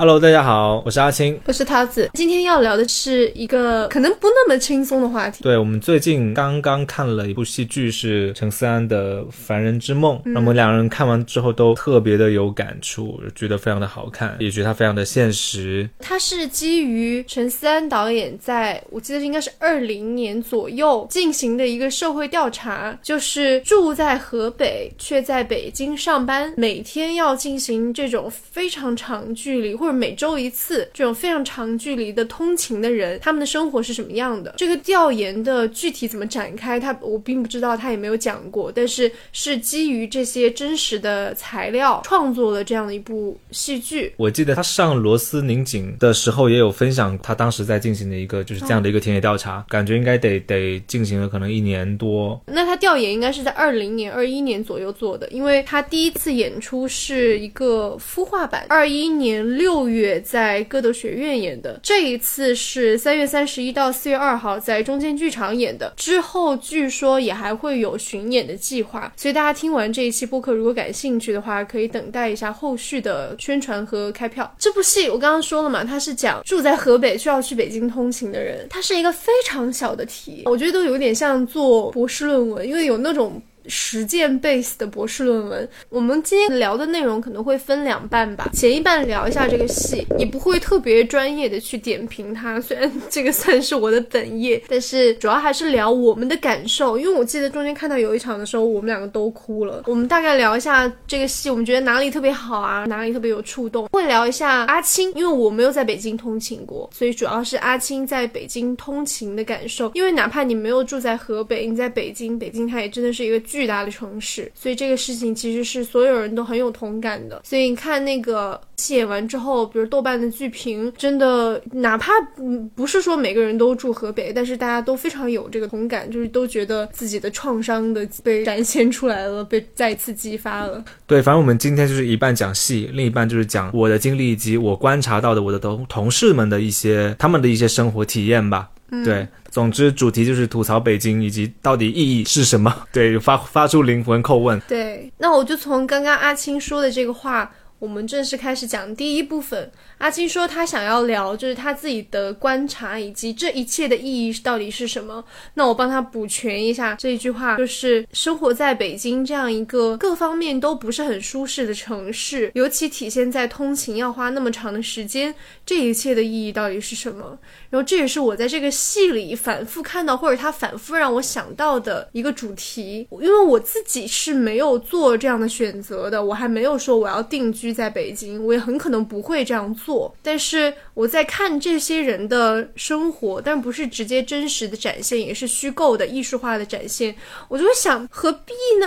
Hello，大家好，我是阿青。我是桃子。今天要聊的是一个可能不那么轻松的话题。对我们最近刚刚看了一部戏剧，是陈思安的《凡人之梦》，那我们两人看完之后都特别的有感触，觉得非常的好看，也觉得它非常的现实。它是基于陈思安导演在我记得应该是二零年左右进行的一个社会调查，就是住在河北却在北京上班，每天要进行这种非常长距离或或者每周一次这种非常长距离的通勤的人，他们的生活是什么样的？这个调研的具体怎么展开，他我并不知道，他也没有讲过。但是是基于这些真实的材料创作了这样的一部戏剧。我记得他上螺丝拧紧的时候也有分享，他当时在进行的一个就是这样的一个田野调查，感觉应该得得进行了可能一年多。那他调研应该是在二零年、二一年左右做的，因为他第一次演出是一个孵化版，二一年六。六月在歌德学院演的，这一次是三月三十一到四月二号在中间剧场演的。之后据说也还会有巡演的计划，所以大家听完这一期播客，如果感兴趣的话，可以等待一下后续的宣传和开票。这部戏我刚刚说了嘛，它是讲住在河北需要去北京通勤的人，它是一个非常小的题，我觉得都有点像做博士论文，因为有那种。实践 base 的博士论文，我们今天聊的内容可能会分两半吧。前一半聊一下这个戏，也不会特别专业的去点评它，虽然这个算是我的本业，但是主要还是聊我们的感受。因为我记得中间看到有一场的时候，我们两个都哭了。我们大概聊一下这个戏，我们觉得哪里特别好啊，哪里特别有触动。会聊一下阿青，因为我没有在北京通勤过，所以主要是阿青在北京通勤的感受。因为哪怕你没有住在河北，你在北京，北京它也真的是一个巨。巨大的城市，所以这个事情其实是所有人都很有同感的。所以你看那个戏演完之后，比如豆瓣的剧评，真的哪怕嗯不是说每个人都住河北，但是大家都非常有这个同感，就是都觉得自己的创伤的被展现出来了，被再次激发了。对，反正我们今天就是一半讲戏，另一半就是讲我的经历以及我观察到的我的同同事们的一些他们的一些生活体验吧。对。总之，主题就是吐槽北京以及到底意义是什么。对，发发出灵魂叩问。对，那我就从刚刚阿青说的这个话，我们正式开始讲第一部分。阿青说他想要聊，就是他自己的观察以及这一切的意义到底是什么。那我帮他补全一下这一句话，就是生活在北京这样一个各方面都不是很舒适的城市，尤其体现在通勤要花那么长的时间，这一切的意义到底是什么？然后这也是我在这个戏里反复看到，或者他反复让我想到的一个主题。因为我自己是没有做这样的选择的，我还没有说我要定居在北京，我也很可能不会这样做。但是我在看这些人的生活，但不是直接真实的展现，也是虚构的艺术化的展现，我就会想，何必呢？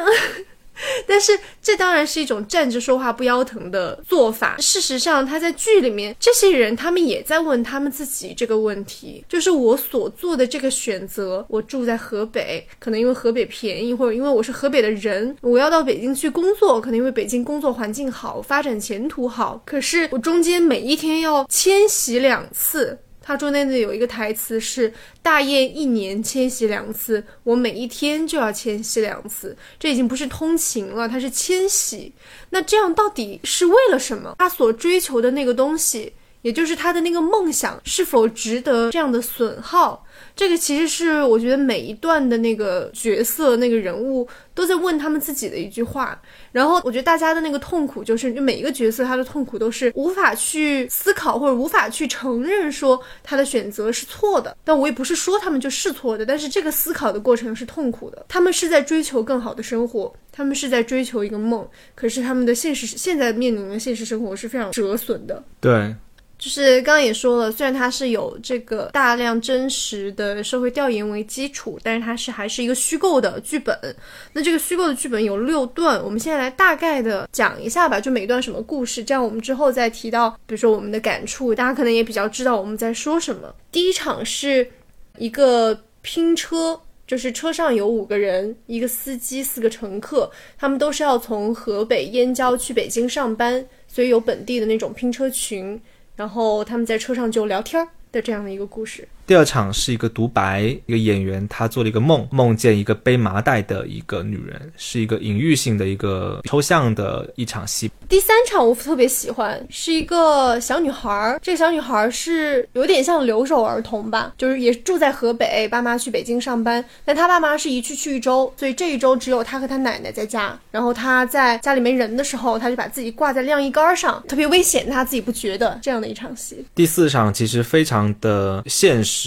但是这当然是一种站着说话不腰疼的做法。事实上，他在剧里面，这些人他们也在问他们自己这个问题：，就是我所做的这个选择，我住在河北，可能因为河北便宜，或者因为我是河北的人，我要到北京去工作，可能因为北京工作环境好，发展前途好。可是我中间每一天要迁徙两次。它中间的有一个台词是“大雁一年迁徙两次，我每一天就要迁徙两次”，这已经不是通勤了，它是迁徙。那这样到底是为了什么？他所追求的那个东西，也就是他的那个梦想，是否值得这样的损耗？这个其实是我觉得每一段的那个角色、那个人物都在问他们自己的一句话。然后我觉得大家的那个痛苦，就是就每一个角色他的痛苦都是无法去思考或者无法去承认说他的选择是错的。但我也不是说他们就是错的，但是这个思考的过程是痛苦的。他们是在追求更好的生活，他们是在追求一个梦，可是他们的现实现在面临的现实生活是非常折损的。对。就是刚刚也说了，虽然它是有这个大量真实的社会调研为基础，但是它是还是一个虚构的剧本。那这个虚构的剧本有六段，我们现在来大概的讲一下吧，就每段什么故事，这样我们之后再提到，比如说我们的感触，大家可能也比较知道我们在说什么。第一场是一个拼车，就是车上有五个人，一个司机，四个乘客，他们都是要从河北燕郊去北京上班，所以有本地的那种拼车群。然后他们在车上就聊天的这样的一个故事。第二场是一个独白，一个演员他做了一个梦，梦见一个背麻袋的一个女人，是一个隐喻性的一个抽象的一场戏。第三场我特别喜欢，是一个小女孩儿，这个小女孩儿是有点像留守儿童吧，就是也住在河北，爸妈去北京上班，但她爸妈是一去去一周，所以这一周只有她和她奶奶在家。然后她在家里没人的时候，她就把自己挂在晾衣杆上，特别危险，她自己不觉得这样的一场戏。第四场其实非常的现实，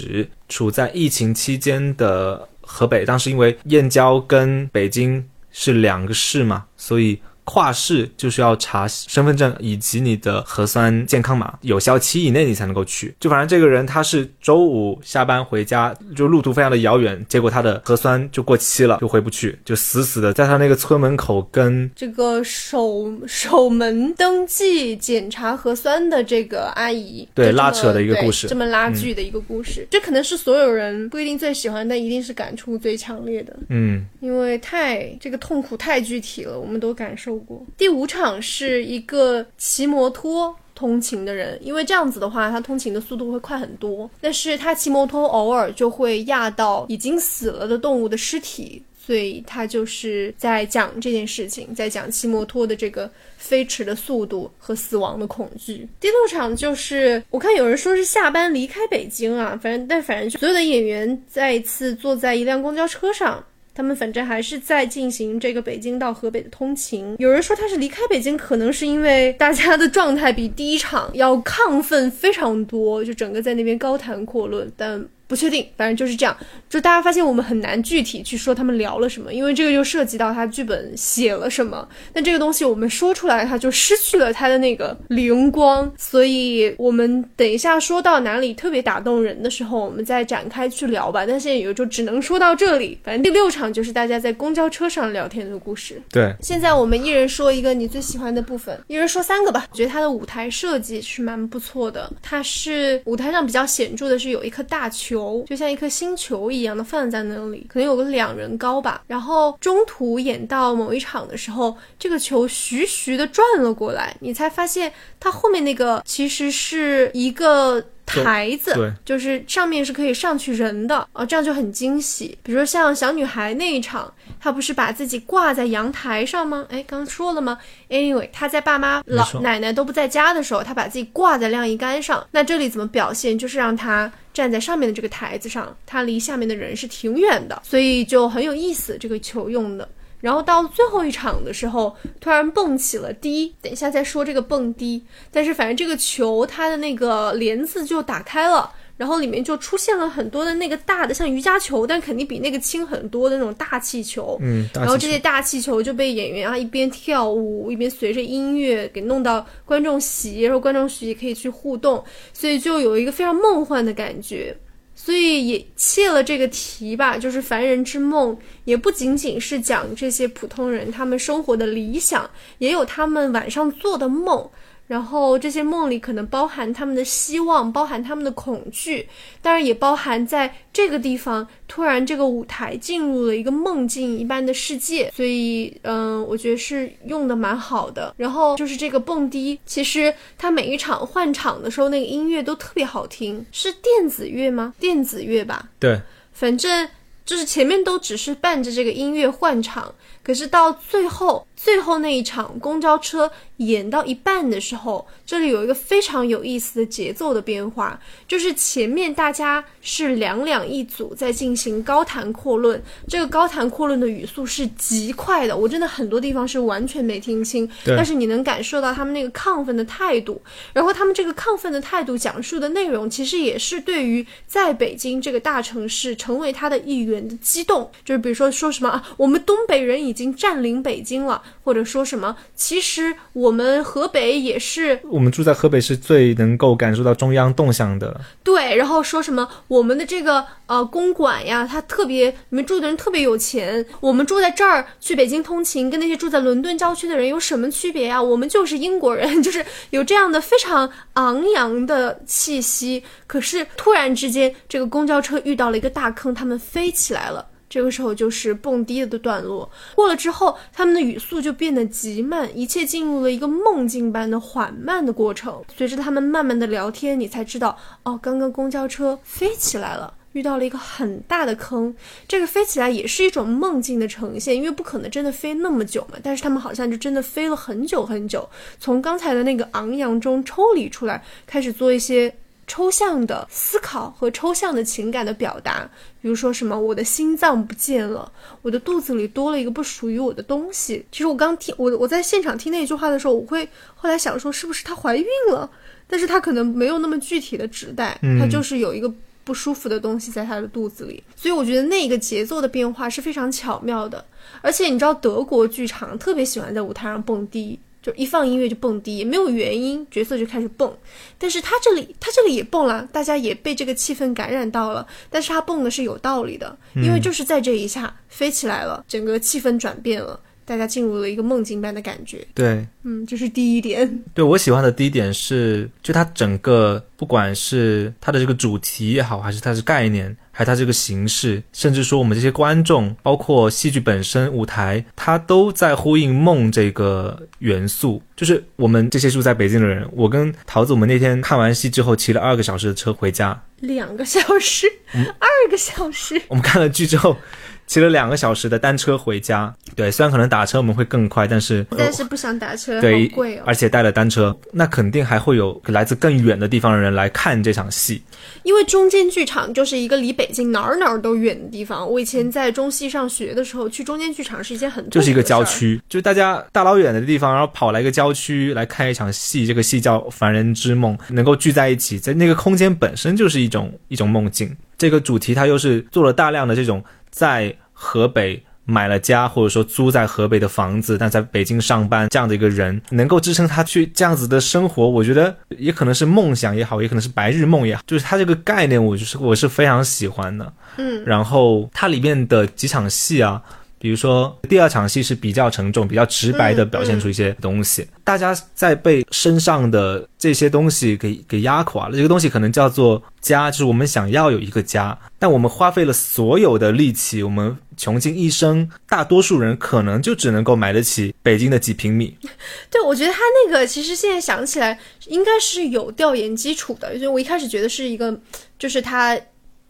处在疫情期间的河北，当时因为燕郊跟北京是两个市嘛，所以。跨市就是要查身份证以及你的核酸健康码，有效期以内你才能够去。就反正这个人他是周五下班回家，就路途非常的遥远，结果他的核酸就过期了，就回不去，就死死的在他那个村门口跟这个守守门登记检查核酸的这个阿姨对拉扯的一个故事，这么拉锯的一个故事，这可能是所有人不一定最喜欢，但一定是感触最强烈的。嗯，因为太这个痛苦太具体了，我们都感受。第五场是一个骑摩托通勤的人，因为这样子的话，他通勤的速度会快很多。但是他骑摩托偶尔就会压到已经死了的动物的尸体，所以他就是在讲这件事情，在讲骑摩托的这个飞驰的速度和死亡的恐惧。第六场就是我看有人说是下班离开北京啊，反正但反正所有的演员再一次坐在一辆公交车上。他们反正还是在进行这个北京到河北的通勤。有人说他是离开北京，可能是因为大家的状态比第一场要亢奋非常多，就整个在那边高谈阔论，但。不确定，反正就是这样。就大家发现我们很难具体去说他们聊了什么，因为这个就涉及到他剧本写了什么。那这个东西我们说出来，它就失去了它的那个灵光。所以我们等一下说到哪里特别打动人的时候，我们再展开去聊吧。但现在也就只能说到这里。反正第六场就是大家在公交车上聊天的故事。对，现在我们一人说一个你最喜欢的部分，一人说三个吧。我觉得他的舞台设计是蛮不错的。它是舞台上比较显著的是有一颗大球。球就像一颗星球一样的放在那里，可能有个两人高吧。然后中途演到某一场的时候，这个球徐徐的转了过来，你才发现它后面那个其实是一个。台子，对，就是上面是可以上去人的哦，这样就很惊喜。比如说像小女孩那一场，她不是把自己挂在阳台上吗？哎，刚刚说了吗？Anyway，她在爸妈、老奶奶都不在家的时候，她把自己挂在晾衣杆上。那这里怎么表现？就是让她站在上面的这个台子上，她离下面的人是挺远的，所以就很有意思。这个球用的。然后到最后一场的时候，突然蹦起了滴，等一下再说这个蹦迪。但是反正这个球它的那个帘子就打开了，然后里面就出现了很多的那个大的像瑜伽球，但肯定比那个轻很多的那种大气球。嗯，然后这些大气球就被演员啊一边跳舞一边随着音乐给弄到观众席，然后观众席也可以去互动，所以就有一个非常梦幻的感觉。所以也切了这个题吧，就是凡人之梦，也不仅仅是讲这些普通人他们生活的理想，也有他们晚上做的梦。然后这些梦里可能包含他们的希望，包含他们的恐惧，当然也包含在这个地方突然这个舞台进入了一个梦境一般的世界，所以嗯，我觉得是用的蛮好的。然后就是这个蹦迪，其实它每一场换场的时候那个音乐都特别好听，是电子乐吗？电子乐吧。对，反正就是前面都只是伴着这个音乐换场，可是到最后。最后那一场公交车演到一半的时候，这里有一个非常有意思的节奏的变化，就是前面大家是两两一组在进行高谈阔论，这个高谈阔论的语速是极快的，我真的很多地方是完全没听清，但是你能感受到他们那个亢奋的态度，然后他们这个亢奋的态度讲述的内容，其实也是对于在北京这个大城市成为他的一员的激动，就是比如说说什么啊，我们东北人已经占领北京了。或者说什么？其实我们河北也是，我们住在河北是最能够感受到中央动向的。对，然后说什么？我们的这个呃公馆呀，它特别，你们住的人特别有钱。我们住在这儿去北京通勤，跟那些住在伦敦郊区的人有什么区别呀？我们就是英国人，就是有这样的非常昂扬的气息。可是突然之间，这个公交车遇到了一个大坑，他们飞起来了。这个时候就是蹦迪的段落。过了之后，他们的语速就变得极慢，一切进入了一个梦境般的缓慢的过程。随着他们慢慢的聊天，你才知道，哦，刚刚公交车飞起来了。遇到了一个很大的坑，这个飞起来也是一种梦境的呈现，因为不可能真的飞那么久嘛。但是他们好像就真的飞了很久很久，从刚才的那个昂扬中抽离出来，开始做一些抽象的思考和抽象的情感的表达。比如说什么，我的心脏不见了，我的肚子里多了一个不属于我的东西。其实我刚听我我在现场听那句话的时候，我会后来想说，是不是她怀孕了？但是她可能没有那么具体的指代，她就是有一个。不舒服的东西在她的肚子里，所以我觉得那个节奏的变化是非常巧妙的。而且你知道，德国剧场特别喜欢在舞台上蹦迪，就一放音乐就蹦迪，也没有原因，角色就开始蹦。但是他这里，他这里也蹦了，大家也被这个气氛感染到了。但是他蹦的是有道理的，因为就是在这一下飞起来了，整个气氛转变了。大家进入了一个梦境般的感觉。对，嗯，这是第一点。对我喜欢的第一点是，就它整个不管是它的这个主题也好，还是它的概念，还是它这个形式，甚至说我们这些观众，包括戏剧本身、舞台，它都在呼应梦这个元素。就是我们这些住在北京的人，我跟桃子，我们那天看完戏之后，骑了二个小时的车回家。两个小时，二个小时。我们看了剧之后。骑了两个小时的单车回家，对，虽然可能打车我们会更快，但是但是不想打车，对，贵哦。而且带了单车，那肯定还会有来自更远的地方的人来看这场戏。因为中间剧场就是一个离北京哪儿哪儿都远的地方。我以前在中戏上学的时候，去中间剧场是一件很就是一个郊区，就是大家大老远的地方，然后跑来一个郊区来看一场戏。这个戏叫《凡人之梦》，能够聚在一起，在那个空间本身就是一种一种梦境。这个主题它又是做了大量的这种在。河北买了家，或者说租在河北的房子，但在北京上班这样的一个人，能够支撑他去这样子的生活，我觉得也可能是梦想也好，也可能是白日梦也好，就是他这个概念，我就是我是非常喜欢的。嗯，然后它里面的几场戏啊。比如说，第二场戏是比较沉重、比较直白的表现出一些东西，大家在被身上的这些东西给给压垮了。这个东西可能叫做家，就是我们想要有一个家，但我们花费了所有的力气，我们穷尽一生，大多数人可能就只能够买得起北京的几平米。对，我觉得他那个其实现在想起来应该是有调研基础的，所以我一开始觉得是一个，就是他。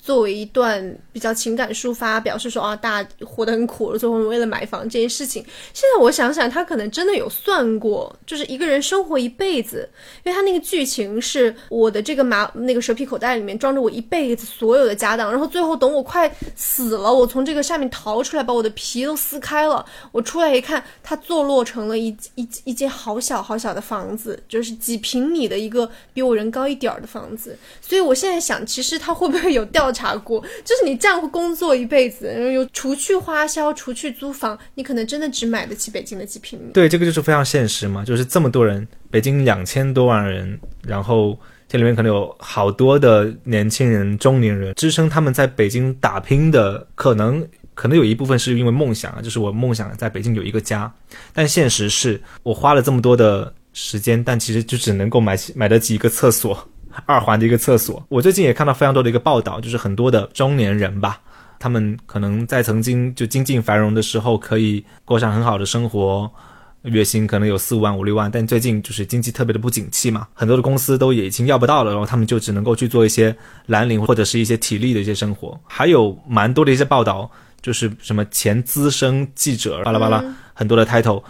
作为一段比较情感抒发，表示说啊，大家活得很苦，最后为了买房这件事情。现在我想想，他可能真的有算过，就是一个人生活一辈子，因为他那个剧情是我的这个马那个蛇皮口袋里面装着我一辈子所有的家当，然后最后等我快死了，我从这个下面逃出来，把我的皮都撕开了，我出来一看，它坐落成了一一一间好小好小的房子，就是几平米的一个比我人高一点儿的房子。所以我现在想，其实他会不会有掉？查过，就是你这样工作一辈子，然后又除去花销，除去租房，你可能真的只买得起北京的几平米。对，这个就是非常现实嘛，就是这么多人，北京两千多万人，然后这里面可能有好多的年轻人、中年人，支撑他们在北京打拼的，可能可能有一部分是因为梦想啊，就是我梦想在北京有一个家，但现实是我花了这么多的时间，但其实就只能够买起买得起一个厕所。二环的一个厕所，我最近也看到非常多的一个报道，就是很多的中年人吧，他们可能在曾经就经济繁荣的时候，可以过上很好的生活，月薪可能有四五万、五六万，但最近就是经济特别的不景气嘛，很多的公司都已经要不到了，然后他们就只能够去做一些蓝领或者是一些体力的一些生活，还有蛮多的一些报道，就是什么前资深记者，巴拉巴拉，很多的 title。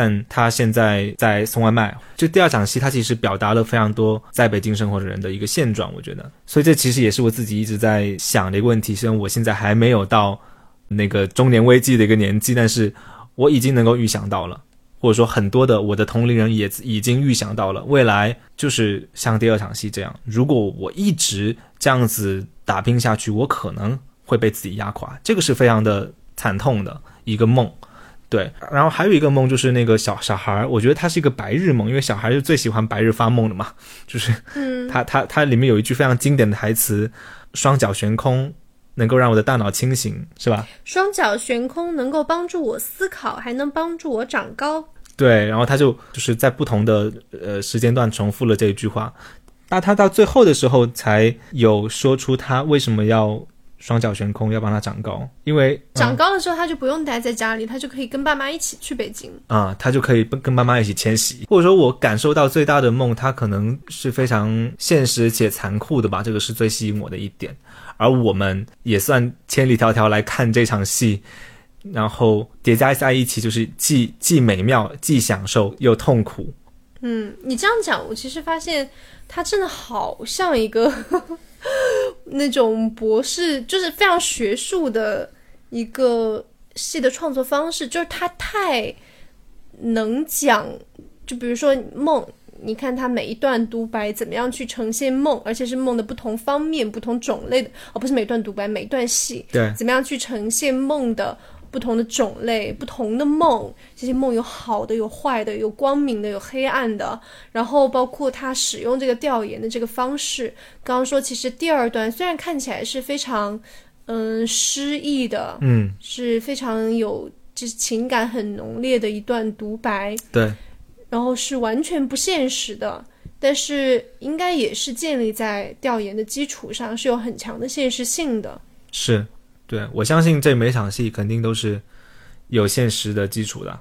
但他现在在送外卖。就第二场戏，他其实表达了非常多在北京生活的人的一个现状，我觉得。所以这其实也是我自己一直在想的一个问题。虽然我现在还没有到那个中年危机的一个年纪，但是我已经能够预想到了，或者说很多的我的同龄人也已经预想到了未来，就是像第二场戏这样，如果我一直这样子打拼下去，我可能会被自己压垮。这个是非常的惨痛的一个梦。对，然后还有一个梦就是那个小小孩儿，我觉得他是一个白日梦，因为小孩是最喜欢白日发梦的嘛。就是，嗯，他他他里面有一句非常经典的台词：“双脚悬空，能够让我的大脑清醒，是吧？”双脚悬空能够帮助我思考，还能帮助我长高。对，然后他就就是在不同的呃时间段重复了这一句话，那他到最后的时候才有说出他为什么要双脚悬空，要帮他长高，因为长高了之后，他就不用待在家里，他就可以跟爸妈一起去北京。啊、他就可以跟爸妈一起迁徙，或者说我感受到最大的梦，他可能是非常现实且残酷的吧，这个是最吸引我的一点。而我们也算千里迢迢来看这场戏，然后叠加在一起，就是既既美妙、既享受又痛苦。嗯，你这样讲，我其实发现他真的好像一个 那种博士，就是非常学术的一个戏的创作方式，就是他太能讲，就比如说梦。你看他每一段独白怎么样去呈现梦，而且是梦的不同方面、不同种类的，而、不是每段独白、每段戏，对，怎么样去呈现梦的不同的种类、不同的梦？这些梦有好的，有坏的，有光明的，有黑暗的。然后包括他使用这个调研的这个方式。刚刚说，其实第二段虽然看起来是非常嗯诗意的，嗯，是非常有就是情感很浓烈的一段独白，对，然后是完全不现实的。但是应该也是建立在调研的基础上，是有很强的现实性的。是，对我相信这每场戏肯定都是有现实的基础的。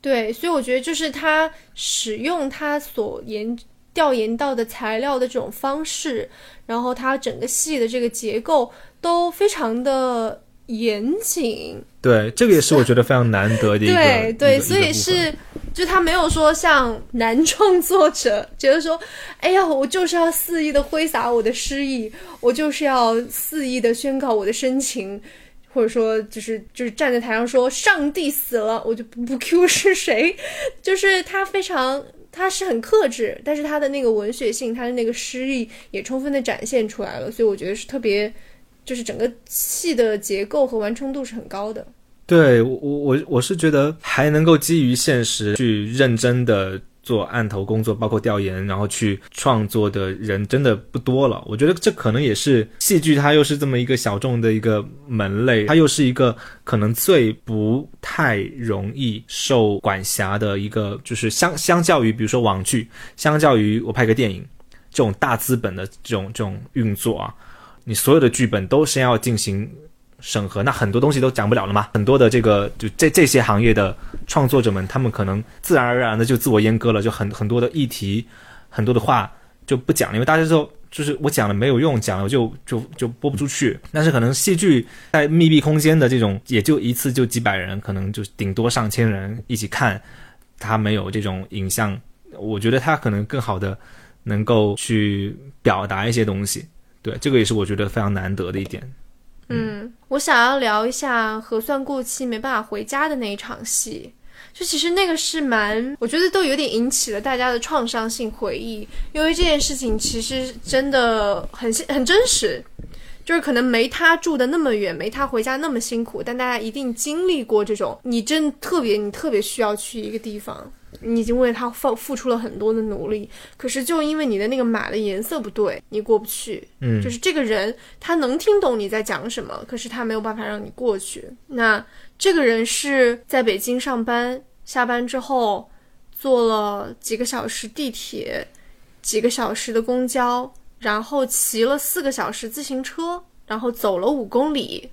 对，所以我觉得就是他使用他所研调研到的材料的这种方式，然后他整个戏的这个结构都非常的严谨。对，这个也是我觉得非常难得的一个。对对，所以是就他没有说像男创作者觉得说，哎呀，我就是要肆意的挥洒我的诗意，我就是要肆意的宣告我的深情。或者说，就是就是站在台上说上帝死了，我就不 不 Q 是谁，就是他非常他是很克制，但是他的那个文学性，他的那个诗意也充分的展现出来了，所以我觉得是特别，就是整个戏的结构和完成度是很高的。对我我我是觉得还能够基于现实去认真的做案头工作，包括调研，然后去创作的人真的不多了。我觉得这可能也是戏剧，它又是这么一个小众的一个门类，它又是一个可能最不太容易受管辖的一个，就是相相较于比如说网剧，相较于我拍个电影这种大资本的这种这种运作啊，你所有的剧本都先要进行。审核，那很多东西都讲不了了嘛。很多的这个就这这些行业的创作者们，他们可能自然而然的就自我阉割了，就很很多的议题，很多的话就不讲了，因为大家都就是我讲了没有用，讲了就就就播不出去。但是可能戏剧在密闭空间的这种，也就一次就几百人，可能就顶多上千人一起看，它没有这种影像，我觉得它可能更好的能够去表达一些东西。对，这个也是我觉得非常难得的一点。嗯，我想要聊一下核算过期没办法回家的那一场戏。就其实那个是蛮，我觉得都有点引起了大家的创伤性回忆，因为这件事情其实真的很很真实，就是可能没他住的那么远，没他回家那么辛苦，但大家一定经历过这种，你真特别你特别需要去一个地方，你已经为他付付出了很多的努力，可是就因为你的那个马的颜色不对，你过不去。嗯，就是这个人他能听懂你在讲什么，可是他没有办法让你过去。那这个人是在北京上班，下班之后坐了几个小时地铁，几个小时的公交，然后骑了四个小时自行车，然后走了五公里，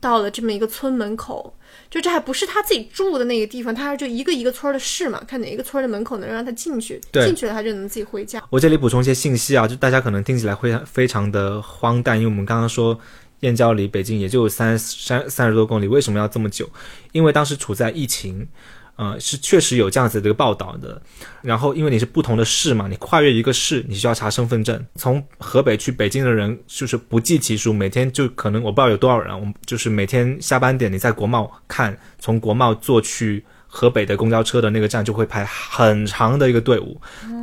到了这么一个村门口。就这还不是他自己住的那个地方，他就一个一个村的试嘛，看哪一个村的门口能让他进去，进去了他就能自己回家。我这里补充一些信息啊，就大家可能听起来会非常的荒诞，因为我们刚刚说燕郊离北京也就三三三十多公里，为什么要这么久？因为当时处在疫情，呃，是确实有这样子的一个报道的。然后因为你是不同的市嘛，你跨越一个市，你需要查身份证。从河北去北京的人就是不计其数，每天就可能我不知道有多少人，我们就是每天下班点你在国贸看，从国贸坐去。河北的公交车的那个站就会排很长的一个队伍，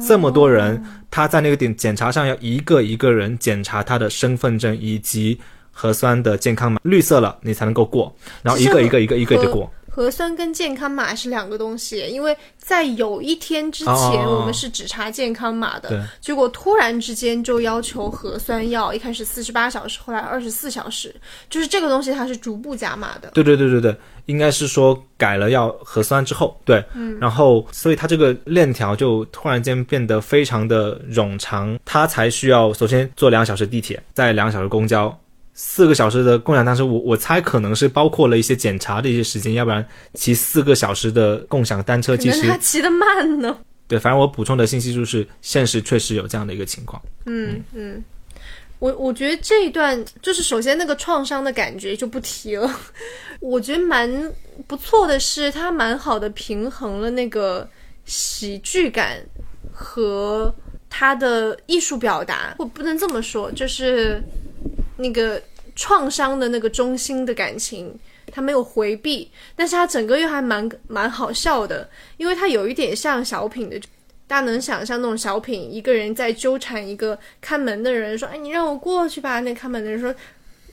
这么多人，他在那个点检查上要一个一个人检查他的身份证以及核酸的健康码，绿色了你才能够过，然后一个一个一个一个的过。核酸跟健康码是两个东西，因为在有一天之前，哦我们是只查健康码的，对。结果突然之间就要求核酸要一开始四十八小时，后来二十四小时，就是这个东西它是逐步加码的。对对对对对，应该是说改了要核酸之后，对，嗯，然后所以它这个链条就突然间变得非常的冗长，它才需要首先坐两小时地铁，再两小时公交，四个小时的共享单车，我我猜可能是包括了一些检查的一些时间，要不然骑四个小时的共享单车，其实他骑得慢呢。对，反正我补充的信息就是，现实确实有这样的一个情况。嗯嗯，我我觉得这一段就是首先那个创伤的感觉就不提了。我觉得蛮不错的是，他蛮好的平衡了那个喜剧感和他的艺术表达。我不能这么说，就是那个创伤的那个中心的感情。他没有回避，但是他整个又还蛮蛮好笑的，因为他有一点像小品的，大家能想象那种小品，一个人在纠缠一个看门的人，说：“哎，你让我过去吧。”那看门的人说：“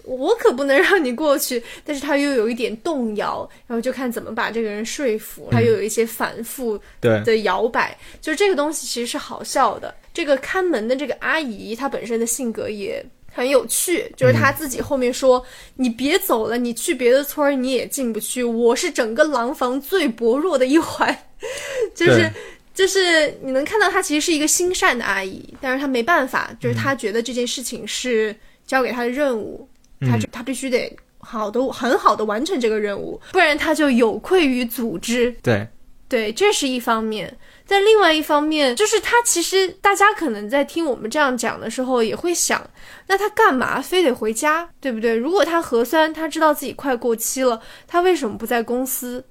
我可不能让你过去。”但是他又有一点动摇，然后就看怎么把这个人说服，他又有一些反复的摇摆，就是这个东西其实是好笑的。这个看门的这个阿姨，她本身的性格也。很有趣，就是他自己后面说：“你别走了，你去别的村儿你也进不去。我是整个廊坊最薄弱的一环。”就是就是你能看到他其实是一个心善的阿姨，但是他没办法，就是他觉得这件事情是交给他的任务，他他必须得好的很好的完成这个任务，不然他就有愧于组织。对对，这是一方面。但另外一方面，就是他其实大家可能在听我们这样讲的时候，也会想，那他干嘛非得回家，对不对？如果他核酸，他知道自己快过期了，他为什么不在公司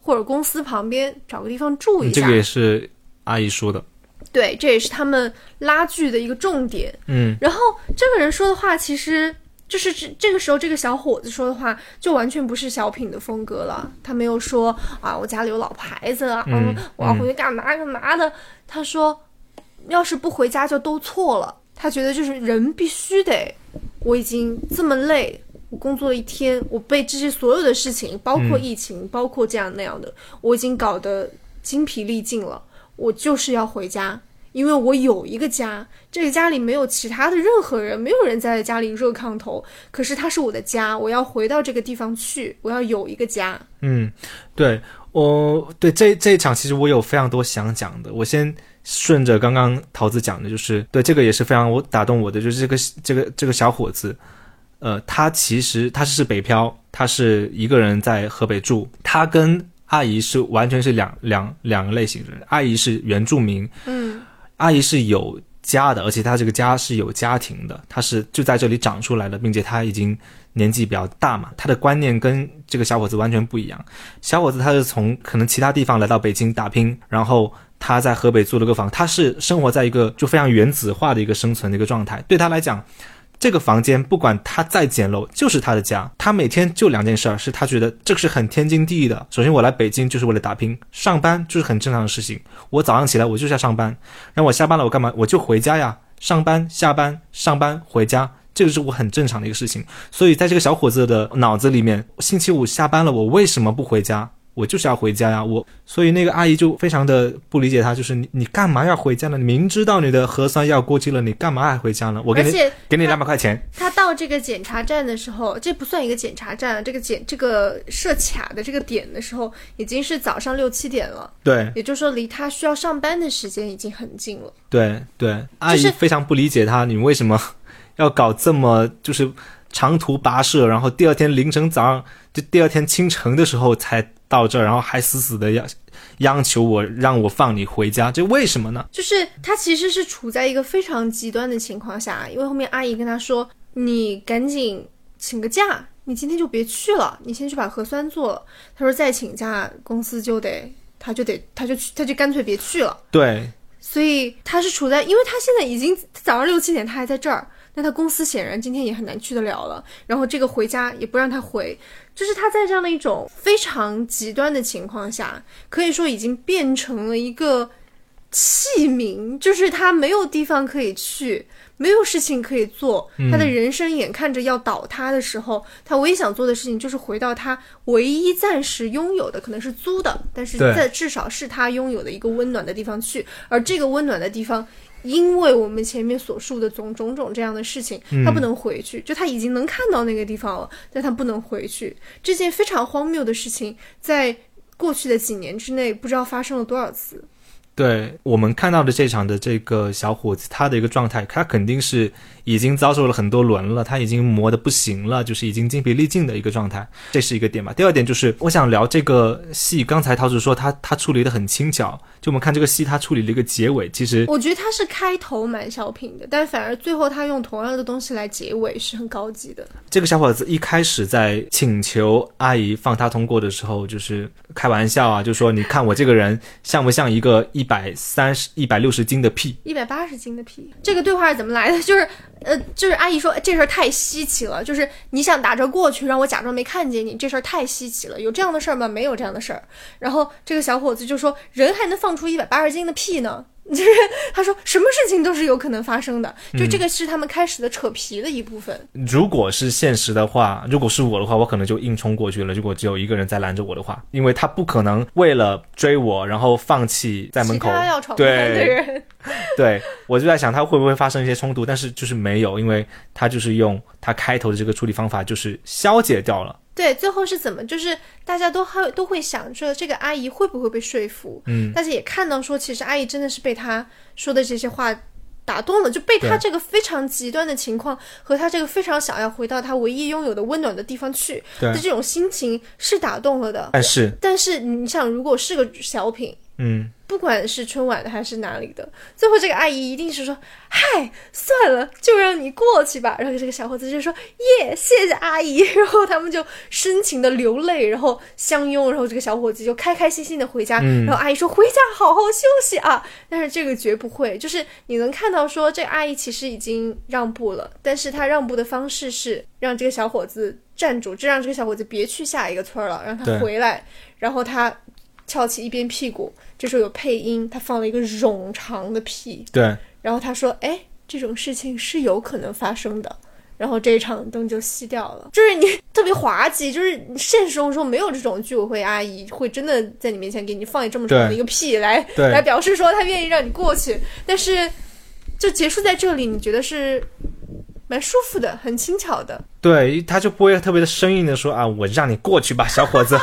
或者公司旁边找个地方住一下？这个也是阿姨说的。对，这也是他们拉锯的一个重点。嗯，然后这个人说的话，其实。就是这这个时候，这个小伙子说的话就完全不是小品的风格了。他没有说啊，我家里有老牌子啊，嗯，我要回去干嘛干嘛的。他说，要是不回家就都错了。他觉得就是人必须得，我已经这么累，我工作了一天，我被这些所有的事情，包括疫情，包括这样那样的，我已经搞得精疲力尽了，我就是要回家。因为我有一个家，这个家里没有其他的任何人，没有人在家里热炕头。可是它是我的家，我要回到这个地方去，我要有一个家。嗯，对，我对这这一场其实我有非常多想讲的。我先顺着刚刚桃子讲的，就是对这个也是非常我打动我的，就是这个这个这个小伙子，呃，他其实他是北漂，他是一个人在河北住，他跟阿姨是完全是两两两个类型的人，阿姨是原住民，嗯。阿姨是有家的，而且她这个家是有家庭的，她是就在这里长出来的，并且她已经年纪比较大嘛，她的观念跟这个小伙子完全不一样。小伙子他是从可能其他地方来到北京打拼，然后他在河北租了个房，他是生活在一个就非常原子化的一个生存的一个状态，对他来讲。这个房间不管它再简陋，就是他的家。他每天就两件事儿，是他觉得这个是很天经地义的。首先，我来北京就是为了打拼，上班就是很正常的事情。我早上起来我就是要上班，然后我下班了我干嘛？我就回家呀。上班、下班、上班、回家，这个是我很正常的一个事情。所以，在这个小伙子的脑子里面，星期五下班了，我为什么不回家？我就是要回家呀，我所以那个阿姨就非常的不理解他，就是你你干嘛要回家呢？你明知道你的核酸要过期了，你干嘛还回家呢？我给你给你两百块钱。他到这个检查站的时候，这不算一个检查站，这个检这个设卡的这个点的时候，已经是早上六七点了。对，也就是说离他需要上班的时间已经很近了。对对，阿姨非常不理解他，你为什么 要搞这么就是长途跋涉，然后第二天凌晨早上就第二天清晨的时候才。到这儿，然后还死死的要央求我让我放你回家，这为什么呢？就是他其实是处在一个非常极端的情况下，因为后面阿姨跟他说：“你赶紧请个假，你今天就别去了，你先去把核酸做了。”他说再请假，公司就得，他就得，他就去，他就干脆别去了。对，所以他是处在，因为他现在已经早上六七点，他还在这儿。那他公司显然今天也很难去得了了，然后这个回家也不让他回，就是他在这样的一种非常极端的情况下，可以说已经变成了一个器皿，就是他没有地方可以去，没有事情可以做，他的人生眼看着要倒塌的时候，他唯一想做的事情就是回到他唯一暂时拥有的，可能是租的，但是在至少是他拥有的一个温暖的地方去，而这个温暖的地方。因为我们前面所述的种种种这样的事情，他不能回去，就他已经能看到那个地方了，但他不能回去。这件非常荒谬的事情，在过去的几年之内，不知道发生了多少次。对我们看到的这场的这个小伙子，他的一个状态，他肯定是已经遭受了很多轮了，他已经磨得不行了，就是已经精疲力尽的一个状态，这是一个点吧。第二点就是我想聊这个戏，刚才陶子说他他处理的很轻巧，就我们看这个戏，他处理了一个结尾，其实我觉得他是开头蛮小品的，但反而最后他用同样的东西来结尾是很高级的。这个小伙子一开始在请求阿姨放他通过的时候，就是开玩笑啊，就说你看我这个人像不像一个一百三十、一百六十斤的屁？一百八十斤的屁，这个对话是怎么来的？就是，呃，就是阿姨说这事儿太稀奇了，就是你想打车过去，让我假装没看见你，这事儿太稀奇了，有这样的事儿吗？没有这样的事儿。然后这个小伙子就说，人还能放出一百八十斤的屁呢？就是他说什么事情都是有可能发生的，就这个是他们开始的扯皮的一部分。如果是现实的话，如果是我的话，我可能就硬冲过去了。如果只有一个人在拦着我的话，因为他不可能为了追我，然后放弃在门口。要闯关的人，对，我就在想他会不会发生一些冲突，但是就是没有，因为他就是用他开头的这个处理方法，就是消解掉了。对，最后是怎么？就是大家都会都会想说，这个阿姨会不会被说服？嗯，大家也看到说，其实阿姨真的是被他说的这些话打动了，就被他这个非常极端的情况和他这个非常想要回到他唯一拥有的温暖的地方去的这种心情是打动了的。但是，但是你想，如果是个小品，嗯。不管是春晚的还是哪里的，最后这个阿姨一定是说：“嗨，算了，就让你过去吧。”然后这个小伙子就说：“耶，谢谢阿姨。”然后他们就深情的流泪，然后相拥，然后这个小伙子就开开心心的回家。然后阿姨说：“回家好好休息啊。”但是这个绝不会，就是你能看到说这个阿姨其实已经让步了，但是她让步的方式是让这个小伙子站住，这让这个小伙子别去下一个村了，让他回来，然后他。翘起一边屁股，这时候有配音，他放了一个冗长的屁。对，然后他说：“哎，这种事情是有可能发生的。”然后这一场灯就熄掉了。就是你特别滑稽，就是现实生活中没有这种居委会阿姨会真的在你面前给你放一这么长的一个屁来来表示说他愿意让你过去。但是就结束在这里，你觉得是蛮舒服的，很轻巧的。对，他就不会特别的生硬的说啊，我让你过去吧，小伙子。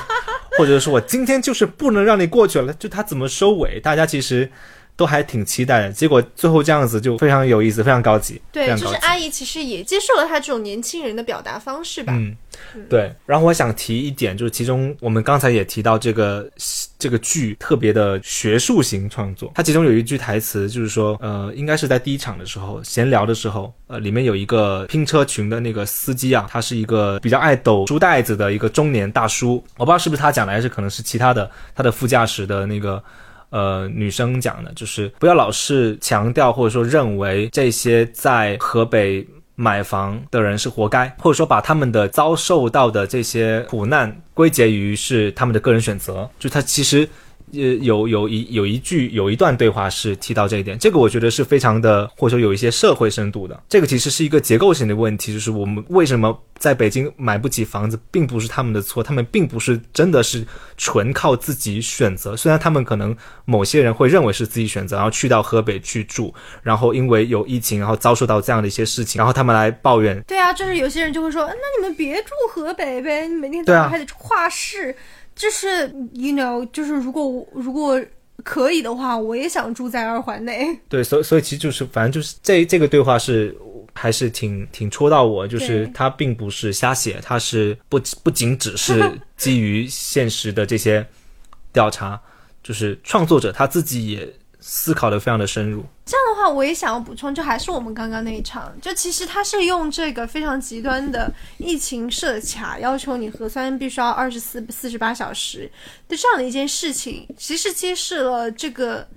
或者说我今天就是不能让你过去了，就他怎么收尾，大家其实都还挺期待的。结果最后这样子就非常有意思，非常高级。对，就是阿姨其实也接受了他这种年轻人的表达方式吧。嗯，对。然后我想提一点，就是其中我们刚才也提到这个这个剧特别的学术型创作。它其中有一句台词，就是说，呃，应该是在第一场的时候闲聊的时候，呃，里面有一个拼车群的那个司机啊，他是一个比较爱抖书袋子的一个中年大叔。我不知道是不是他讲的，还是可能是其他的他的副驾驶的那个呃女生讲的，就是不要老是强调或者说认为这些在河北。买房的人是活该，或者说把他们的遭受到的这些苦难归结于是他们的个人选择，就他其实。呃，有有一有一句有一段对话是提到这一点，这个我觉得是非常的，或者说有一些社会深度的。这个其实是一个结构性的问题，就是我们为什么在北京买不起房子，并不是他们的错，他们并不是真的是纯靠自己选择。虽然他们可能某些人会认为是自己选择，然后去到河北去住，然后因为有疫情，然后遭受到这样的一些事情，然后他们来抱怨。对啊，就是有些人就会说，那你们别住河北呗，你每天早上还得跨市。就是 you know，就是如果如果可以的话，我也想住在二环内。对，所以所以其实就是反正就是这这个对话是还是挺挺戳到我，就是他并不是瞎写，他是不不仅只是 基于现实的这些调查，就是创作者他自己也。思考的非常的深入。这样的话，我也想要补充，就还是我们刚刚那一场，就其实他是用这个非常极端的疫情设卡，要求你核酸必须要二十四四十八小时的这样的一件事情，其实揭示了这个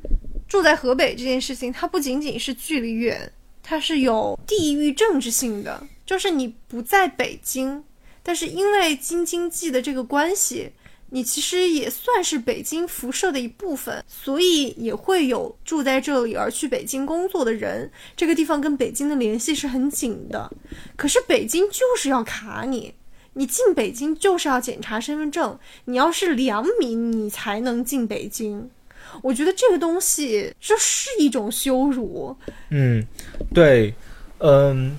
住在河北这件事情，它不仅仅是距离远，它是有地域政治性的，就是你不在北京，但是因为京津冀的这个关系。你其实也算是北京辐射的一部分，所以也会有住在这里而去北京工作的人。这个地方跟北京的联系是很紧的。可是北京就是要卡你，你进北京就是要检查身份证，你要是良民，你才能进北京。我觉得这个东西这是一种羞辱。嗯，对，嗯。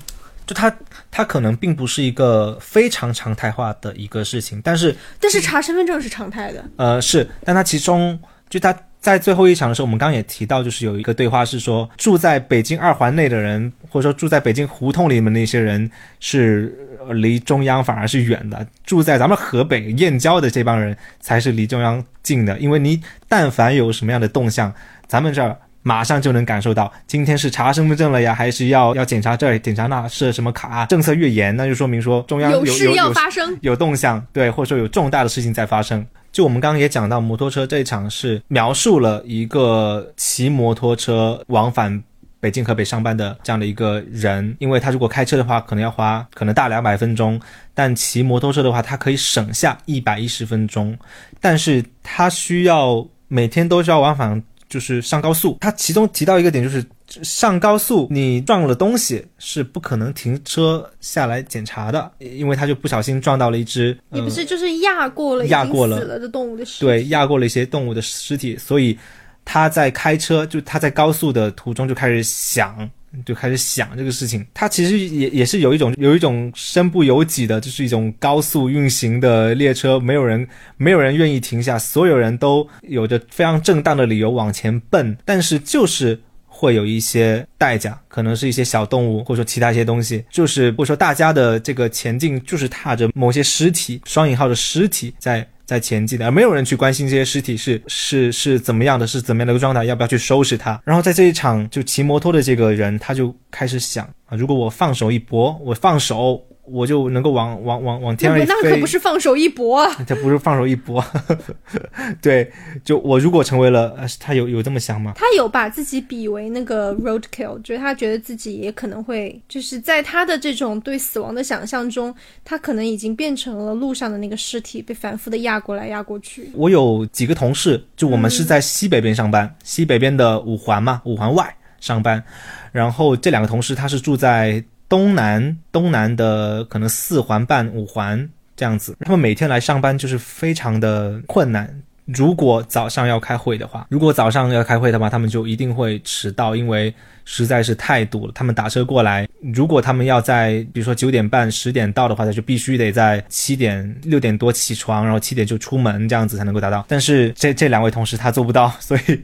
就他，他可能并不是一个非常常态化的一个事情，但是但是查身份证是常态的。呃，是，但他其中就他在最后一场的时候，我们刚刚也提到，就是有一个对话是说，住在北京二环内的人，或者说住在北京胡同里面那些人，是离中央反而是远的；住在咱们河北燕郊的这帮人，才是离中央近的。因为你但凡有什么样的动向，咱们这儿马上就能感受到，今天是查身份证了呀，还是要要检查这儿、检查那，设什么卡？政策越严，那就说明说中央有事有要发生，有动向，对，或者说有重大的事情在发生。就我们刚刚也讲到，摩托车这一场是描述了一个骑摩托车往返北京河北上班的这样的一个人，因为他如果开车的话，可能要花可能大两百分钟，但骑摩托车的话，他可以省下一百一十分钟，但是他需要每天都需要往返。就是上高速，他其中提到一个点，就是上高速你撞了东西是不可能停车下来检查的，因为他就不小心撞到了一只，你不是就是压过了压过了死了的动物的尸体，对，压过了一些动物的尸体，所以他在开车，就他在高速的途中就开始想。就开始想这个事情，它其实也也是有一种有一种身不由己的，就是一种高速运行的列车，没有人没有人愿意停下，所有人都有着非常正当的理由往前奔，但是就是会有一些代价，可能是一些小动物，或者说其他一些东西，就是或者说大家的这个前进就是踏着某些尸体，双引号的尸体在。在前进的，而没有人去关心这些尸体是是是怎么样的，是怎么样的一个状态，要不要去收拾它？然后在这一场就骑摩托的这个人，他就开始想啊，如果我放手一搏，我放手。我就能够往往往往天上飞，那可不是放手一搏啊！这不是放手一搏，对，就我如果成为了，呃，他有有这么想吗？他有把自己比为那个 roadkill，就是他觉得自己也可能会，就是在他的这种对死亡的想象中，他可能已经变成了路上的那个尸体，被反复的压过来压过去。我有几个同事，就我们是在西北边上班，西北边的五环嘛，五环外上班，然后这两个同事他是住在。东南东南的可能四环半五环这样子，他们每天来上班就是非常的困难。如果早上要开会的话，如果早上要开会的话，他们就一定会迟到，因为实在是太堵了。他们打车过来，如果他们要在比如说九点半十点到的话，他就必须得在七点六点多起床，然后七点就出门，这样子才能够达到。但是这这两位同事他做不到，所以。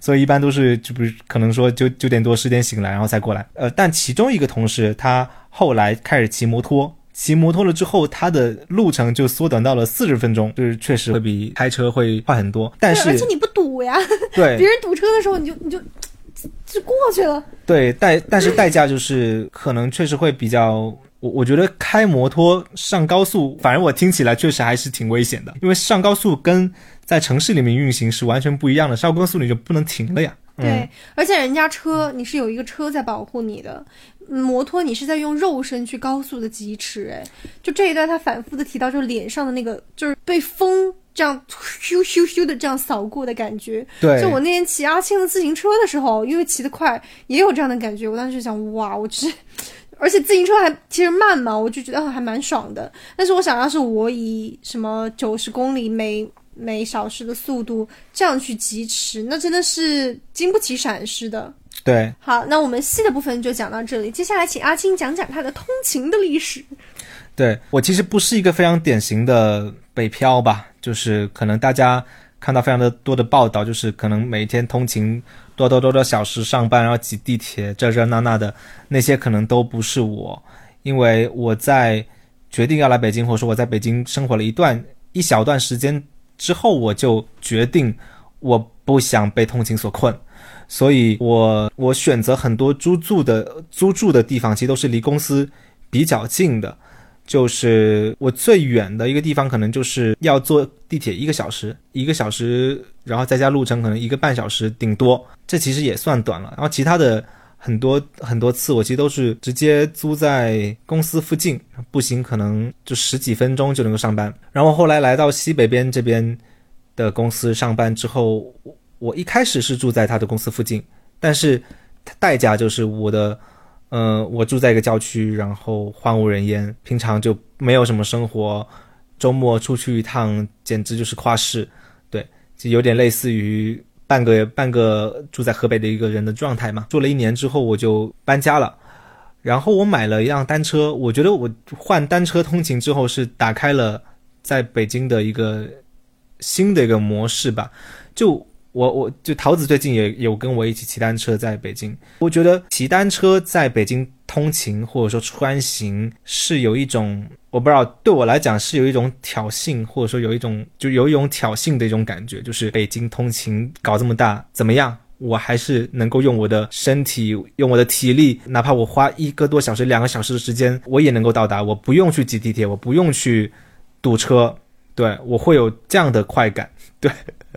所以一般都是就不是可能说九九点多十点醒来然后再过来，呃，但其中一个同事他后来开始骑摩托，骑摩托了之后，它的路程就缩短到了四十分钟，就是确实会比开车会快很多。但是而且你不堵呀，对，别人堵车的时候你就你就就过去了。对，代但是代价就是可能确实会比较，我我觉得开摩托上高速，反正我听起来确实还是挺危险的，因为上高速跟。在城市里面运行是完全不一样的，上高速你就不能停了呀。对，而且人家车你是有一个车在保护你的，摩托你是在用肉身去高速的疾驰。哎，就这一段他反复的提到，就是脸上的那个就是被风这样咻咻咻的这样扫过的感觉。对，就我那天骑阿青的自行车的时候，因为骑得快，也有这样的感觉。我当时想，哇，我其实，而且自行车还其实慢嘛，我就觉得还蛮爽的。但是我想要是我以什么九十公里每每小时的速度这样去疾驰，那真的是经不起闪失的。对，好，那我们细的部分就讲到这里，接下来请阿青讲讲他的通勤的历史。对我其实不是一个非常典型的北漂吧，就是可能大家看到非常的多的报道，就是可能每天通勤多多多多小时上班，然后挤地铁这这那那的那些，可能都不是我，因为我在决定要来北京，或者说我在北京生活了一段一小段时间。之后我就决定，我不想被通勤所困，所以我我选择很多租住的租住的地方，其实都是离公司比较近的。就是我最远的一个地方，可能就是要坐地铁一个小时，一个小时，然后再加路程，可能一个半小时顶多，这其实也算短了。然后其他的很多很多次，我其实都是直接租在公司附近。步行可能就十几分钟就能够上班，然后后来来到西北边这边的公司上班之后，我我一开始是住在他的公司附近，但是代价就是我的，呃，我住在一个郊区，然后荒无人烟，平常就没有什么生活，周末出去一趟简直就是跨市，对，就有点类似于半个半个住在河北的一个人的状态嘛。住了一年之后，我就搬家了。然后我买了一辆单车，我觉得我换单车通勤之后是打开了在北京的一个新的一个模式吧。就我我就桃子最近也有跟我一起骑单车在北京，我觉得骑单车在北京通勤或者说穿行是有一种，我不知道对我来讲是有一种挑衅，或者说有一种就有一种挑衅的一种感觉，就是北京通勤搞这么大怎么样？我还是能够用我的身体，用我的体力，哪怕我花一个多小时、两个小时的时间，我也能够到达。我不用去挤地铁，我不用去堵车，对我会有这样的快感。对，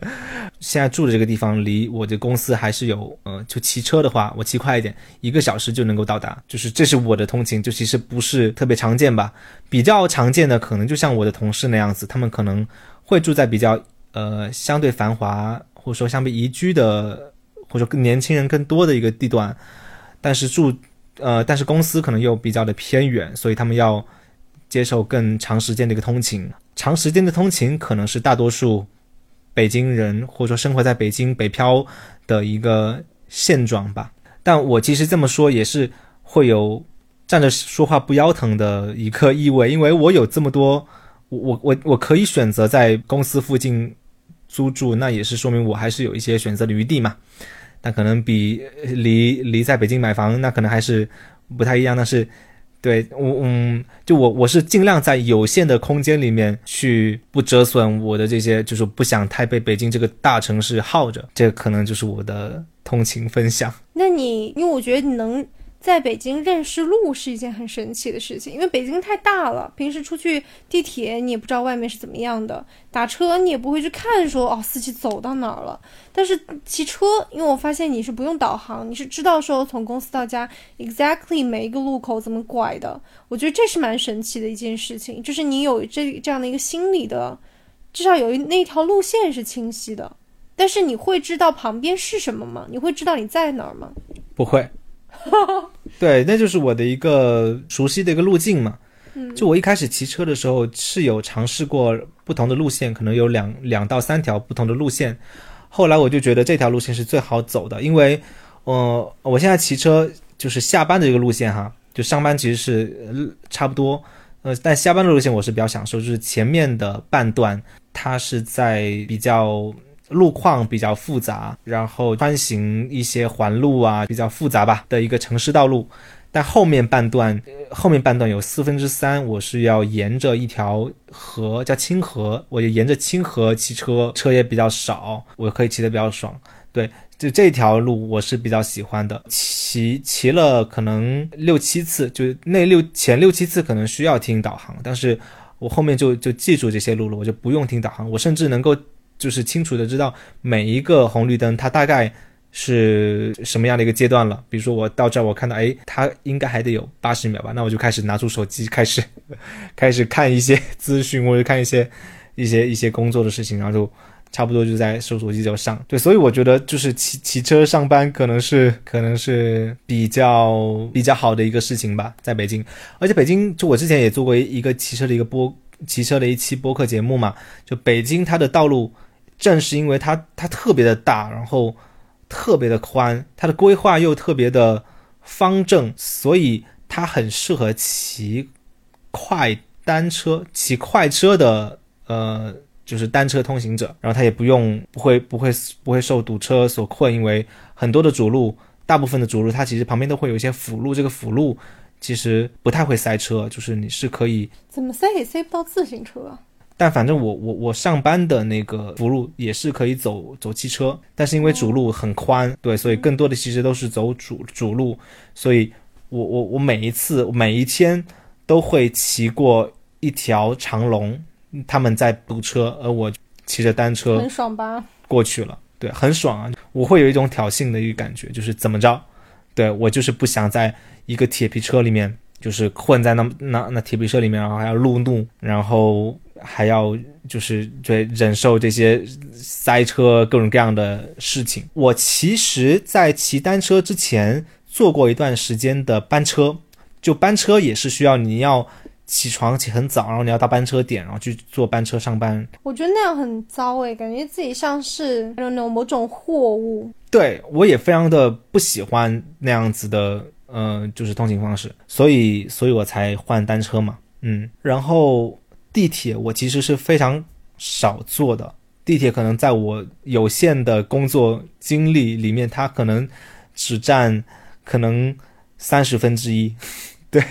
现在住的这个地方离我的公司还是有，呃，就骑车的话，我骑快一点，一个小时就能够到达。就是这是我的通勤，就其实不是特别常见吧？比较常见的可能就像我的同事那样子，他们可能会住在比较呃相对繁华或者说相对宜居的。或者更年轻人更多的一个地段，但是住，呃，但是公司可能又比较的偏远，所以他们要接受更长时间的一个通勤。长时间的通勤可能是大多数北京人或者说生活在北京北漂的一个现状吧。但我其实这么说也是会有站着说话不腰疼的一个意味，因为我有这么多，我我我可以选择在公司附近租住，那也是说明我还是有一些选择的余地嘛。但可能比离离在北京买房那可能还是不太一样，但是对我嗯，就我我是尽量在有限的空间里面去不折损我的这些，就是不想太被北京这个大城市耗着，这可能就是我的通勤分享。那你因为我觉得你能。在北京认识路是一件很神奇的事情，因为北京太大了，平时出去地铁你也不知道外面是怎么样的，打车你也不会去看说哦司机走到哪儿了。但是骑车，因为我发现你是不用导航，你是知道说从公司到家 exactly 每一个路口怎么拐的。我觉得这是蛮神奇的一件事情，就是你有这这样的一个心理的，至少有一那条路线是清晰的。但是你会知道旁边是什么吗？你会知道你在哪儿吗？不会。对，那就是我的一个熟悉的一个路径嘛。就我一开始骑车的时候是有尝试过不同的路线，可能有两两到三条不同的路线。后来我就觉得这条路线是最好走的，因为，呃，我现在骑车就是下班的这个路线哈，就上班其实是差不多，呃，但下班的路线我是比较享受，就是前面的半段它是在比较。路况比较复杂，然后穿行一些环路啊，比较复杂吧的一个城市道路。但后面半段，后面半段有四分之三，我是要沿着一条河，叫清河，我就沿着清河骑车，车也比较少，我可以骑得比较爽。对，就这条路我是比较喜欢的，骑骑了可能六七次，就那六前六七次可能需要听导航，但是我后面就就记住这些路了，我就不用听导航，我甚至能够。就是清楚的知道每一个红绿灯它大概是什么样的一个阶段了。比如说我到这儿，我看到哎，它应该还得有八十秒吧，那我就开始拿出手机，开始开始看一些资讯，或者看一些一些一些工作的事情，然后就差不多就在收手机就上。对，所以我觉得就是骑骑车上班可能是可能是比较比较好的一个事情吧，在北京。而且北京就我之前也做过一个骑车的一个播骑车的一期播客节目嘛，就北京它的道路。正是因为它它特别的大，然后特别的宽，它的规划又特别的方正，所以它很适合骑快单车、骑快车的呃，就是单车通行者。然后它也不用不会不会不会受堵车所困，因为很多的主路，大部分的主路它其实旁边都会有一些辅路，这个辅路其实不太会塞车，就是你是可以怎么塞也塞不到自行车。但反正我我我上班的那个辅路也是可以走走汽车，但是因为主路很宽，对，所以更多的其实都是走主主路，所以我我我每一次每一天都会骑过一条长龙，他们在堵车，而我骑着单车很爽吧过去了，对，很爽啊！我会有一种挑衅的一个感觉，就是怎么着，对我就是不想在一个铁皮车里面，就是混在那那那铁皮车里面，然后还要路怒，然后。还要就是对忍受这些塞车各种各样的事情。我其实，在骑单车之前坐过一段时间的班车，就班车也是需要你要起床起很早，然后你要到班车点，然后去坐班车上班。我觉得那样很糟诶，感觉自己像是那种某种货物。对我也非常的不喜欢那样子的，嗯，就是通行方式，所以，所以我才换单车嘛，嗯，然后。地铁我其实是非常少坐的，地铁可能在我有限的工作经历里面，它可能只占可能三十分之一。对，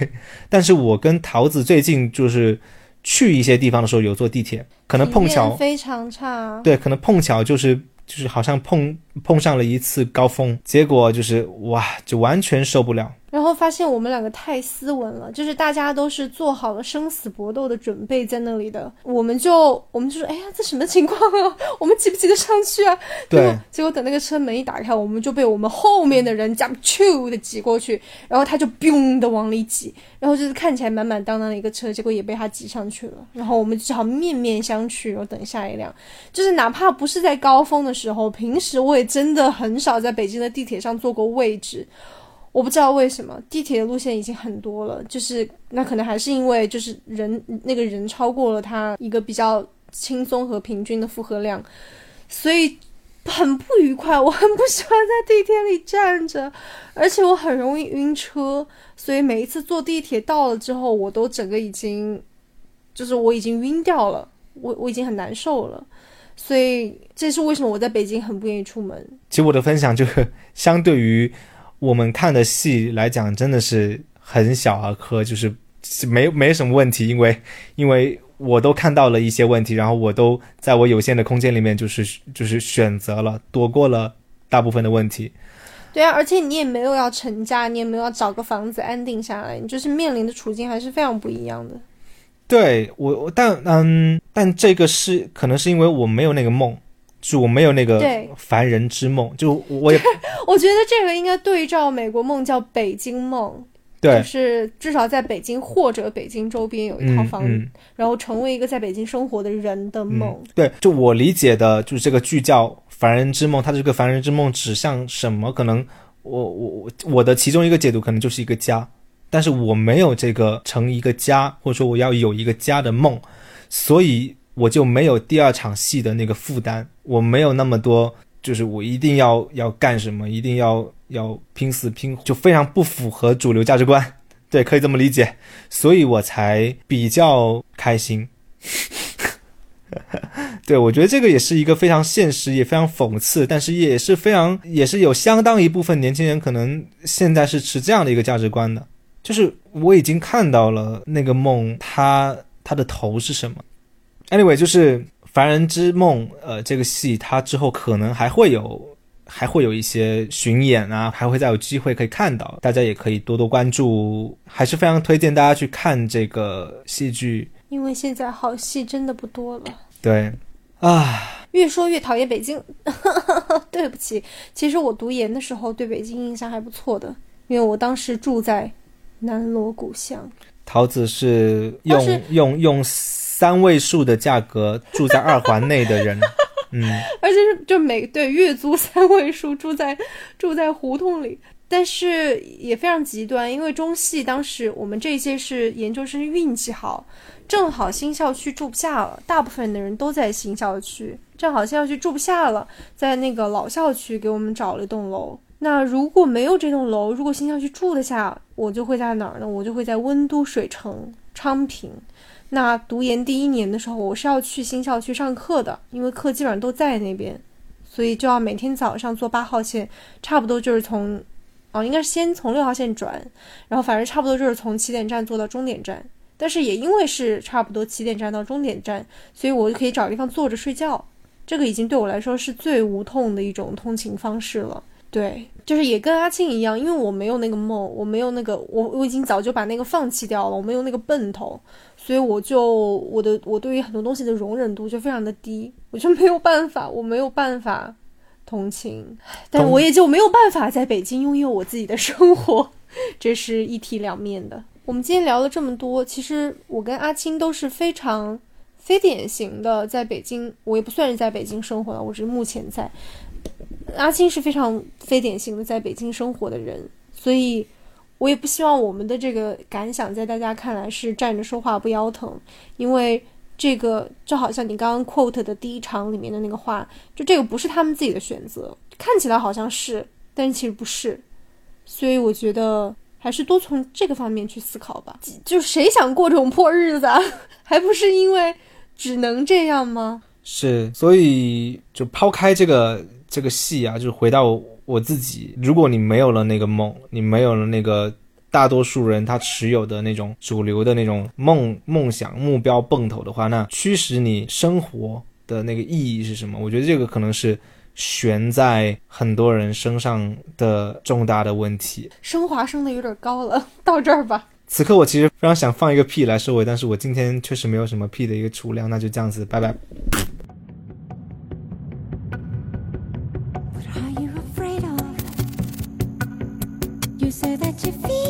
但是我跟桃子最近就是去一些地方的时候有坐地铁，可能碰巧非常差。对，可能碰巧就是就是好像碰碰上了一次高峰，结果就是哇，就完全受不了。然后发现我们两个太斯文了，就是大家都是做好了生死搏斗的准备在那里的，我们就我们就说，哎呀，这什么情况啊？我们挤不挤得上去啊？对。结果等那个车门一打开，我们就被我们后面的人这样咻的挤过去，然后他就嘣的往里挤，然后就是看起来满满当当的一个车，结果也被他挤上去了。然后我们只好面面相觑，然后等下一辆。就是哪怕不是在高峰的时候，平时我也真的很少在北京的地铁上坐过位置。我不知道为什么地铁的路线已经很多了，就是那可能还是因为就是人那个人超过了他一个比较轻松和平均的负荷量，所以很不愉快。我很不喜欢在地铁里站着，而且我很容易晕车，所以每一次坐地铁到了之后，我都整个已经就是我已经晕掉了，我我已经很难受了，所以这是为什么我在北京很不愿意出门。其实我的分享就是相对于。我们看的戏来讲，真的是很小儿科，就是没没什么问题，因为因为我都看到了一些问题，然后我都在我有限的空间里面，就是就是选择了躲过了大部分的问题。对啊，而且你也没有要成家，你也没有要找个房子安定下来，你就是面临的处境还是非常不一样的。对我，但嗯，但这个是可能是因为我没有那个梦。就我没有那个凡人之梦，就我也，我觉得这个应该对照美国梦叫北京梦，对，就是至少在北京或者北京周边有一套房，然后成为一个在北京生活的人的梦。对，就我理解的，就是这个剧叫凡人之梦，它的这个凡人之梦指向什么？可能我我我我的其中一个解读可能就是一个家，但是我没有这个成一个家，或者说我要有一个家的梦，所以。我就没有第二场戏的那个负担，我没有那么多，就是我一定要要干什么，一定要要拼死拼，就非常不符合主流价值观，对，可以这么理解，所以我才比较开心。对，我觉得这个也是一个非常现实，也非常讽刺，但是也是非常，也是有相当一部分年轻人可能现在是持这样的一个价值观的，就是我已经看到了那个梦，它它的头是什么。Anyway，就是《凡人之梦》呃，这个戏它之后可能还会有，还会有一些巡演啊，还会再有机会可以看到，大家也可以多多关注，还是非常推荐大家去看这个戏剧，因为现在好戏真的不多了。对，啊，越说越讨厌北京，对不起，其实我读研的时候对北京印象还不错的，因为我当时住在南锣鼓巷。桃子是用用用。三位数的价格住在二环内的人，嗯，而且是就每对月租三位数住在住在胡同里，但是也非常极端，因为中戏当时我们这些是研究生运气好，正好新校区住不下了，大部分的人都在新校区，正好新校区住不下了，在那个老校区给我们找了一栋楼。那如果没有这栋楼，如果新校区住得下，我就会在哪儿呢？我就会在温都水城昌平。那读研第一年的时候，我是要去新校区上课的，因为课基本上都在那边，所以就要每天早上坐八号线，差不多就是从，哦，应该是先从六号线转，然后反正差不多就是从起点站坐到终点站。但是也因为是差不多起点站到终点站，所以我就可以找地方坐着睡觉。这个已经对我来说是最无痛的一种通勤方式了。对，就是也跟阿庆一样，因为我没有那个梦，我没有那个，我我已经早就把那个放弃掉了，我没有那个奔头，所以我就我的我对于很多东西的容忍度就非常的低，我就没有办法，我没有办法同情，但我也就没有办法在北京拥有我自己的生活，这是一体两面的。我们今天聊了这么多，其实我跟阿青都是非常非典型的，在北京，我也不算是在北京生活了，我只是目前在。阿青是非常非典型的在北京生活的人，所以我也不希望我们的这个感想在大家看来是站着说话不腰疼，因为这个就好像你刚刚 quote 的第一场里面的那个话，就这个不是他们自己的选择，看起来好像是，但其实不是，所以我觉得还是多从这个方面去思考吧。就谁想过这种破日子，啊 还不是因为只能这样吗？是，所以就抛开这个这个戏啊，就是回到我自己。如果你没有了那个梦，你没有了那个大多数人他持有的那种主流的那种梦梦想目标奔头的话，那驱使你生活的那个意义是什么？我觉得这个可能是悬在很多人身上的重大的问题。升华升的有点高了，到这儿吧。此刻我其实非常想放一个屁来收尾，但是我今天确实没有什么屁的一个储量，那就这样子，拜拜。you feel?